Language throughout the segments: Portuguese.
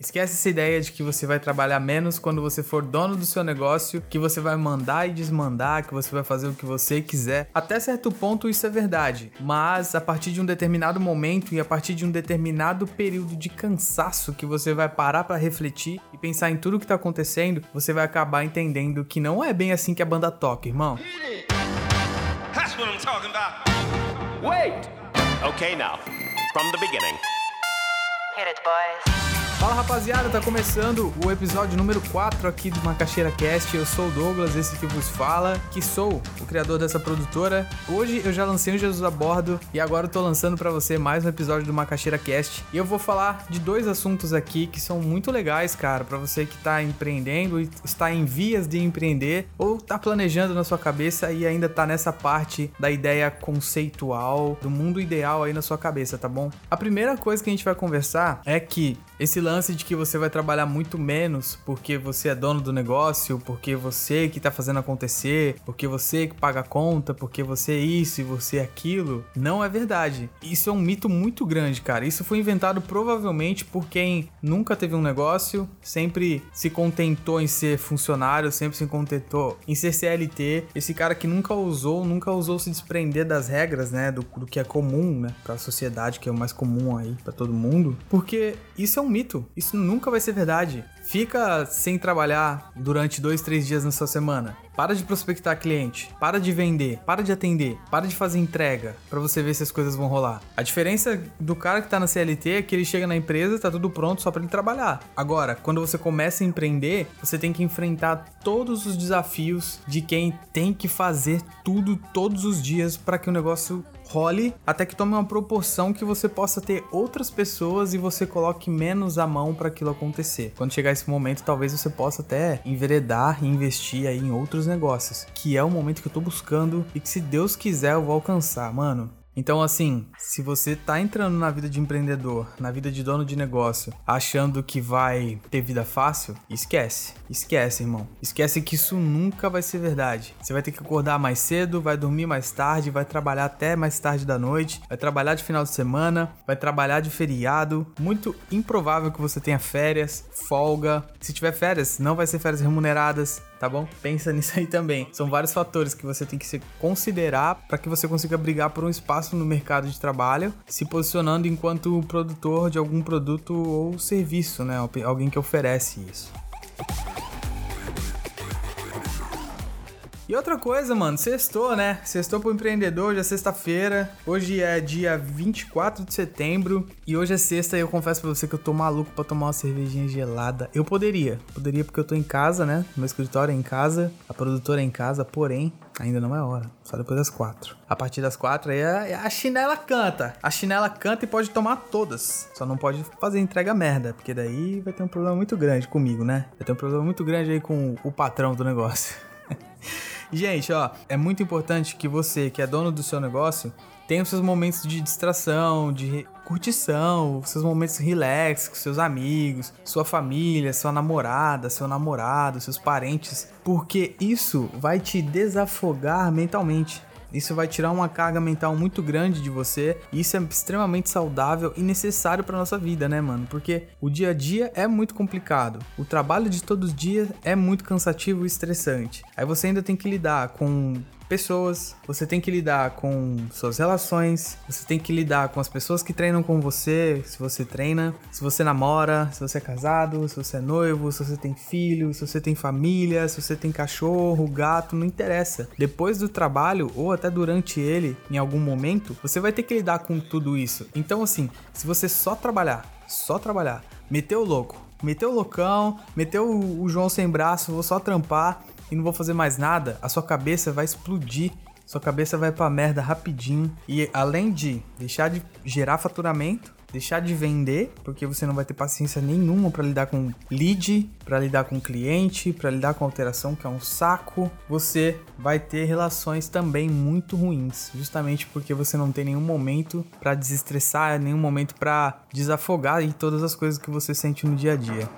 Esquece essa ideia de que você vai trabalhar menos quando você for dono do seu negócio, que você vai mandar e desmandar, que você vai fazer o que você quiser. Até certo ponto isso é verdade, mas a partir de um determinado momento e a partir de um determinado período de cansaço que você vai parar para refletir e pensar em tudo que tá acontecendo, você vai acabar entendendo que não é bem assim que a banda toca, irmão. That's what I'm talking about. Wait. Okay now. From the beginning. Hit it, boys. Fala rapaziada, tá começando o episódio número 4 aqui do Macaxeira Cast. Eu sou o Douglas, esse que vos fala, que sou o criador dessa produtora. Hoje eu já lancei o Jesus a bordo e agora eu tô lançando para você mais um episódio do Macaxeira Cast. E eu vou falar de dois assuntos aqui que são muito legais, cara, para você que tá empreendendo e está em vias de empreender ou tá planejando na sua cabeça e ainda tá nessa parte da ideia conceitual, do mundo ideal aí na sua cabeça, tá bom? A primeira coisa que a gente vai conversar é que esse lance de que você vai trabalhar muito menos porque você é dono do negócio, porque você que tá fazendo acontecer, porque você que paga a conta, porque você é isso e você é aquilo, não é verdade. Isso é um mito muito grande, cara. Isso foi inventado provavelmente por quem nunca teve um negócio, sempre se contentou em ser funcionário, sempre se contentou em ser CLT. Esse cara que nunca usou, nunca usou se desprender das regras, né, do, do que é comum, né, para a sociedade, que é o mais comum aí para todo mundo, porque isso é um mito. Isso nunca vai ser verdade. Fica sem trabalhar durante dois, três dias na sua semana. Para de prospectar cliente, para de vender, para de atender, para de fazer entrega para você ver se as coisas vão rolar. A diferença do cara que tá na CLT é que ele chega na empresa, tá tudo pronto só para ele trabalhar. Agora, quando você começa a empreender, você tem que enfrentar todos os desafios de quem tem que fazer tudo todos os dias para que o negócio role até que tome uma proporção que você possa ter outras pessoas e você coloque menos a mão para aquilo acontecer. Quando chegar esse momento, talvez você possa até enveredar e investir aí em outros negócios, que é o momento que eu tô buscando e que se Deus quiser eu vou alcançar, mano. Então, assim, se você tá entrando na vida de empreendedor, na vida de dono de negócio, achando que vai ter vida fácil, esquece. Esquece, irmão. Esquece que isso nunca vai ser verdade. Você vai ter que acordar mais cedo, vai dormir mais tarde, vai trabalhar até mais tarde da noite, vai trabalhar de final de semana, vai trabalhar de feriado. Muito improvável que você tenha férias, folga. Se tiver férias, não vai ser férias remuneradas tá bom? Pensa nisso aí também. São vários fatores que você tem que se considerar para que você consiga brigar por um espaço no mercado de trabalho, se posicionando enquanto produtor de algum produto ou serviço, né? Alguém que oferece isso. E outra coisa, mano, sextou, né? Sextou pro empreendedor, já é sexta-feira. Hoje é dia 24 de setembro e hoje é sexta e eu confesso pra você que eu tô maluco pra tomar uma cervejinha gelada. Eu poderia, poderia porque eu tô em casa, né? Meu escritório é em casa, a produtora é em casa, porém, ainda não é hora. Só depois das quatro. A partir das quatro aí a, a chinela canta. A chinela canta e pode tomar todas. Só não pode fazer entrega merda, porque daí vai ter um problema muito grande comigo, né? Vai ter um problema muito grande aí com o patrão do negócio. Gente, ó, é muito importante que você, que é dono do seu negócio, tenha os seus momentos de distração, de curtição, seus momentos relax com seus amigos, sua família, sua namorada, seu namorado, seus parentes, porque isso vai te desafogar mentalmente. Isso vai tirar uma carga mental muito grande de você. E isso é extremamente saudável e necessário para nossa vida, né, mano? Porque o dia a dia é muito complicado. O trabalho de todos os dias é muito cansativo e estressante. Aí você ainda tem que lidar com pessoas, você tem que lidar com suas relações, você tem que lidar com as pessoas que treinam com você, se você treina, se você namora, se você é casado, se você é noivo, se você tem filho, se você tem família, se você tem cachorro, gato, não interessa. Depois do trabalho ou até durante ele, em algum momento, você vai ter que lidar com tudo isso. Então, assim, se você só trabalhar, só trabalhar, meteu o louco, meteu o loucão, meteu o João sem braço, vou só trampar e não vou fazer mais nada, a sua cabeça vai explodir. Sua cabeça vai pra merda rapidinho. E além de deixar de gerar faturamento, deixar de vender, porque você não vai ter paciência nenhuma para lidar com lead, para lidar com cliente, para lidar com alteração, que é um saco. Você vai ter relações também muito ruins, justamente porque você não tem nenhum momento para desestressar, nenhum momento para desafogar e todas as coisas que você sente no dia a dia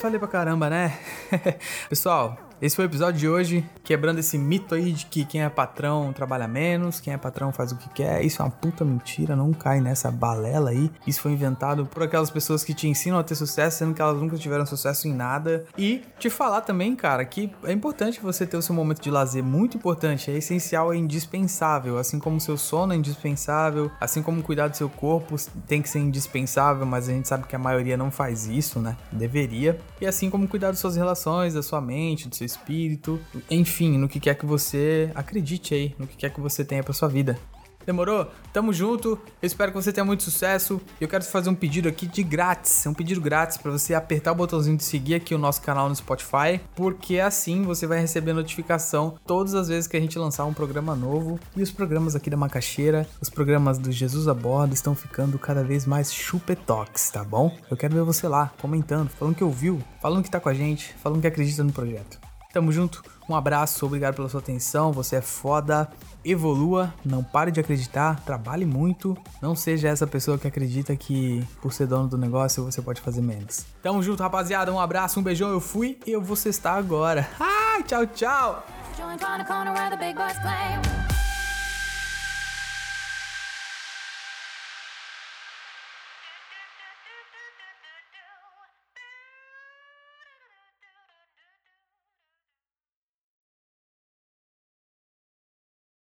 falei pra caramba, né? Pessoal, Esse foi o episódio de hoje, quebrando esse mito aí de que quem é patrão trabalha menos, quem é patrão faz o que quer. Isso é uma puta mentira, não cai nessa balela aí. Isso foi inventado por aquelas pessoas que te ensinam a ter sucesso, sendo que elas nunca tiveram sucesso em nada. E te falar também, cara, que é importante você ter o seu momento de lazer, muito importante, é essencial, é indispensável. Assim como o seu sono é indispensável, assim como cuidar do seu corpo tem que ser indispensável, mas a gente sabe que a maioria não faz isso, né? Deveria. E assim como cuidar das suas relações, da sua mente, do seu espírito, enfim, no que quer que você acredite aí, no que quer que você tenha para sua vida. Demorou? Tamo junto. Eu espero que você tenha muito sucesso. Eu quero fazer um pedido aqui de grátis, um pedido grátis para você apertar o botãozinho de seguir aqui o nosso canal no Spotify, porque assim você vai receber notificação todas as vezes que a gente lançar um programa novo. E os programas aqui da Macaxeira, os programas do Jesus a Bordo estão ficando cada vez mais chupetox, tá bom? Eu quero ver você lá comentando, falando que ouviu, falando que tá com a gente, falando que acredita no projeto. Tamo junto, um abraço, obrigado pela sua atenção, você é foda. Evolua, não pare de acreditar, trabalhe muito. Não seja essa pessoa que acredita que por ser dono do negócio você pode fazer menos. Tamo junto, rapaziada, um abraço, um beijão, eu fui e eu vou cestar agora. Ai, tchau, tchau!